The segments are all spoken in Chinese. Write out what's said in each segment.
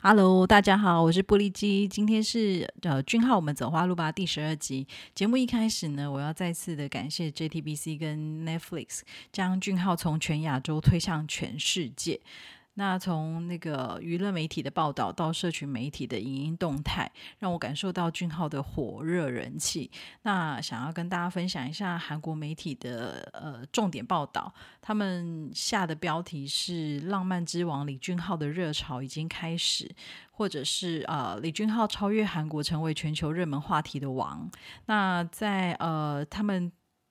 Hello，大家好，我是玻璃鸡。今天是呃俊浩，我们走花路吧第十二集。节目一开始呢，我要再次的感谢 JTBC 跟 Netflix，将俊浩从全亚洲推向全世界。那从那个娱乐媒体的报道到社群媒体的影音动态，让我感受到俊浩的火热人气。那想要跟大家分享一下韩国媒体的呃重点报道，他们下的标题是“浪漫之王李俊浩的热潮已经开始”，或者是呃李俊浩超越韩国成为全球热门话题的王。那在呃他们。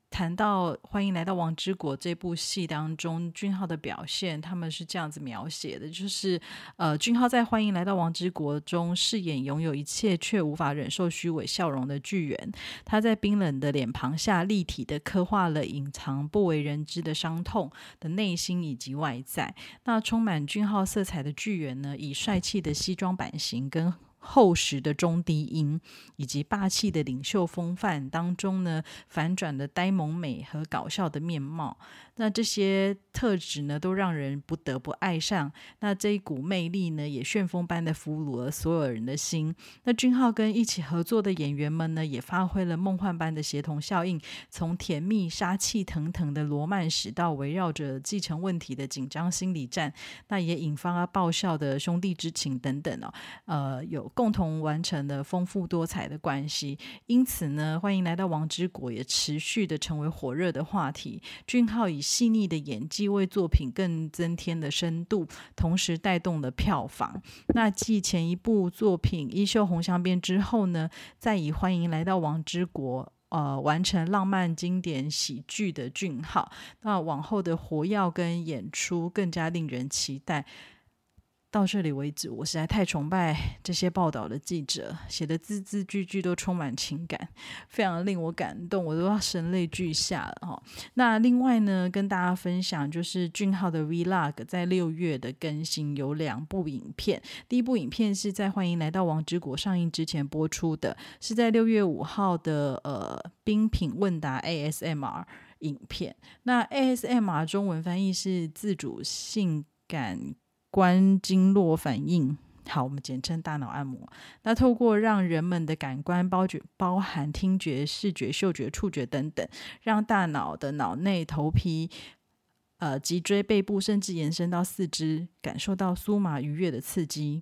谈到《欢迎来到王之国》这部戏当中，俊浩的表现，他们是这样子描写的：，就是呃，俊浩在《欢迎来到王之国》中饰演拥有一切却无法忍受虚伪笑容的巨猿，他在冰冷的脸庞下立体的刻画了隐藏不为人知的伤痛的内心以及外在。那充满俊浩色彩的巨猿呢，以帅气的西装版型跟。厚实的中低音以及霸气的领袖风范当中呢，反转的呆萌美和搞笑的面貌。那这些特质呢，都让人不得不爱上。那这一股魅力呢，也旋风般的俘虏了所有人的心。那俊浩跟一起合作的演员们呢，也发挥了梦幻般的协同效应。从甜蜜杀气腾腾的罗曼史，到围绕着继承问题的紧张心理战，那也引发了爆笑的兄弟之情等等哦。呃，有共同完成的丰富多彩的关系。因此呢，欢迎来到王之国，也持续的成为火热的话题。俊浩以细腻的演技为作品更增添了深度，同时带动了票房。那继前一部作品《衣袖红镶边》之后呢，再以《欢迎来到王之国》呃完成浪漫经典喜剧的俊浩，那往后的活跃跟演出更加令人期待。到这里为止，我实在太崇拜这些报道的记者，写的字字句句都充满情感，非常令我感动，我都要声泪俱下了哈。那另外呢，跟大家分享就是俊浩的 Vlog 在六月的更新有两部影片，第一部影片是在《欢迎来到王之国》上映之前播出的，是在六月五号的呃冰品问答 ASMR 影片。那 ASMR 中文翻译是自主性感。观经络反应，好，我们简称大脑按摩。那透过让人们的感官包觉，包含听觉、视觉、嗅觉、触觉等等，让大脑的脑内、头皮、呃脊椎、背部，甚至延伸到四肢，感受到酥麻愉悦的刺激。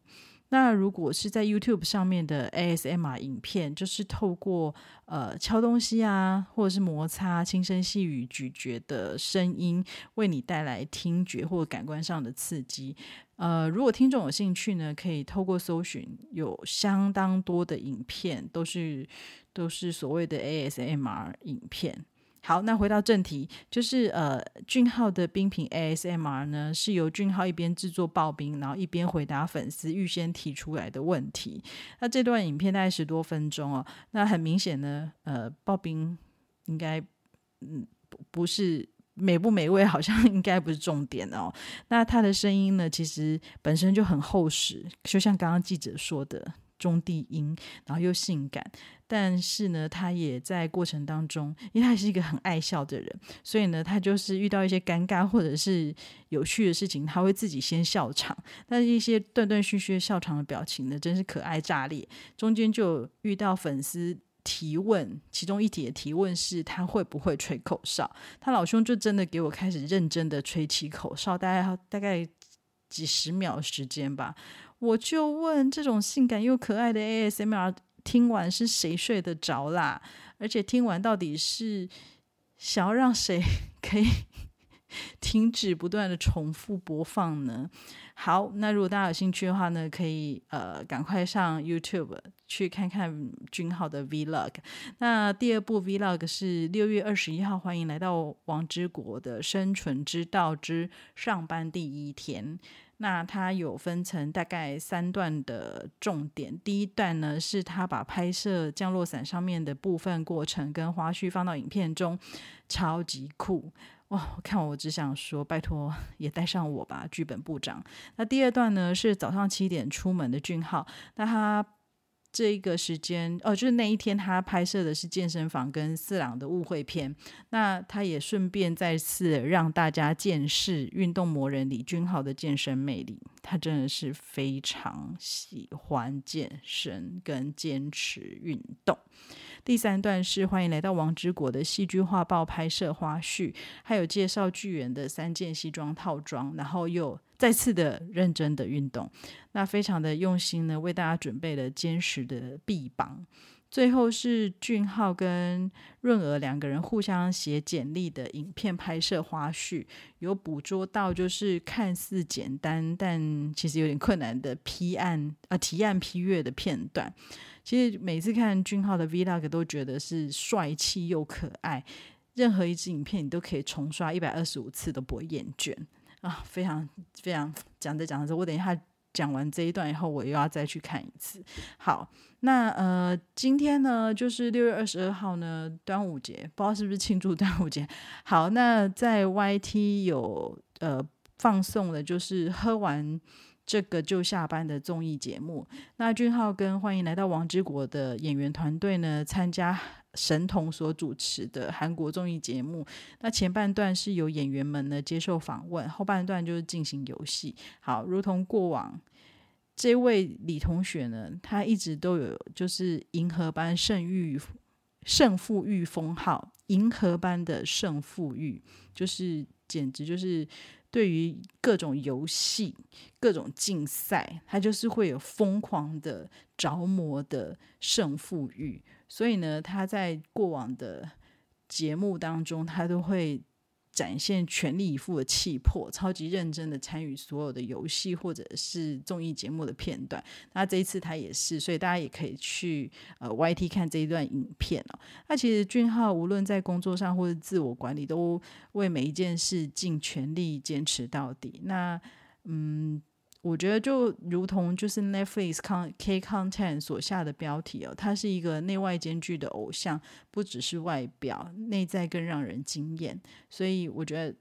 那如果是在 YouTube 上面的 ASMR 影片，就是透过呃敲东西啊，或者是摩擦、轻声细语、咀嚼的声音，为你带来听觉或感官上的刺激。呃，如果听众有兴趣呢，可以透过搜寻，有相当多的影片，都是都是所谓的 ASMR 影片。好，那回到正题，就是呃，俊浩的冰品 ASMR 呢，是由俊浩一边制作刨冰，然后一边回答粉丝预先提出来的问题。那这段影片大概十多分钟哦，那很明显呢，呃，刨冰应该嗯不是美不美味，好像 应该不是重点哦。那他的声音呢，其实本身就很厚实，就像刚刚记者说的。中低音，然后又性感，但是呢，他也在过程当中，因为他是一个很爱笑的人，所以呢，他就是遇到一些尴尬或者是有趣的事情，他会自己先笑场。但是一些断断续续的笑场的表情呢，真是可爱炸裂。中间就遇到粉丝提问，其中一题的提问是他会不会吹口哨，他老兄就真的给我开始认真的吹起口哨，大概大概几十秒时间吧。我就问，这种性感又可爱的 ASMR，听完是谁睡得着啦？而且听完到底是想要让谁 可以 停止不断的重复播放呢？好，那如果大家有兴趣的话呢，可以呃赶快上 YouTube 去看看君浩的 Vlog。那第二部 Vlog 是六月二十一号，欢迎来到王之国的生存之道之上班第一天。那它有分成大概三段的重点。第一段呢，是他把拍摄降落伞上面的部分过程跟花絮放到影片中，超级酷哇！看我只想说，拜托也带上我吧，剧本部长。那第二段呢，是早上七点出门的俊浩，那他这一个时间哦，就是那一天他拍摄的是健身房跟四郎的误会片，那他也顺便再次让大家见识运动魔人李俊浩的健身魅力。他真的是非常喜欢健身跟坚持运动。第三段是欢迎来到王之国的戏剧画报拍摄花絮，还有介绍剧员的三件西装套装，然后又再次的认真的运动，那非常的用心呢，为大家准备了坚实的臂膀。最后是俊浩跟润儿两个人互相写简历的影片拍摄花絮，有捕捉到就是看似简单但其实有点困难的批案啊提案批阅的片段。其实每次看俊浩的 Vlog 都觉得是帅气又可爱，任何一支影片你都可以重刷一百二十五次都不会厌倦啊！非常非常讲着讲着，我等一下。讲完这一段以后，我又要再去看一次。好，那呃，今天呢，就是六月二十二号呢，端午节，不知道是不是庆祝端午节。好，那在 YT 有呃放送的，就是喝完这个就下班的综艺节目。那俊浩跟欢迎来到王之国的演员团队呢，参加。神童所主持的韩国综艺节目，那前半段是由演员们呢接受访问，后半段就是进行游戏。好，如同过往，这位李同学呢，他一直都有就是银河般胜欲胜负欲封号，银河般的胜负欲，就是简直就是对于各种游戏、各种竞赛，他就是会有疯狂的着魔的胜负欲。所以呢，他在过往的节目当中，他都会展现全力以赴的气魄，超级认真的参与所有的游戏或者是综艺节目的片段。那这一次他也是，所以大家也可以去呃 YT 看这一段影片哦。那其实俊浩无论在工作上或者自我管理，都为每一件事尽全力坚持到底。那嗯。我觉得就如同就是 Netflix K Content 所下的标题哦，他是一个内外兼具的偶像，不只是外表，内在更让人惊艳。所以我觉得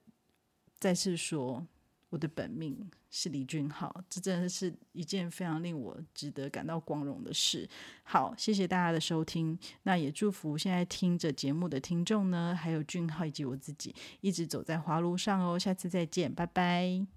再次说，我的本命是李俊浩，这真的是一件非常令我值得感到光荣的事。好，谢谢大家的收听，那也祝福现在听着节目的听众呢，还有俊浩以及我自己，一直走在华路上哦。下次再见，拜拜。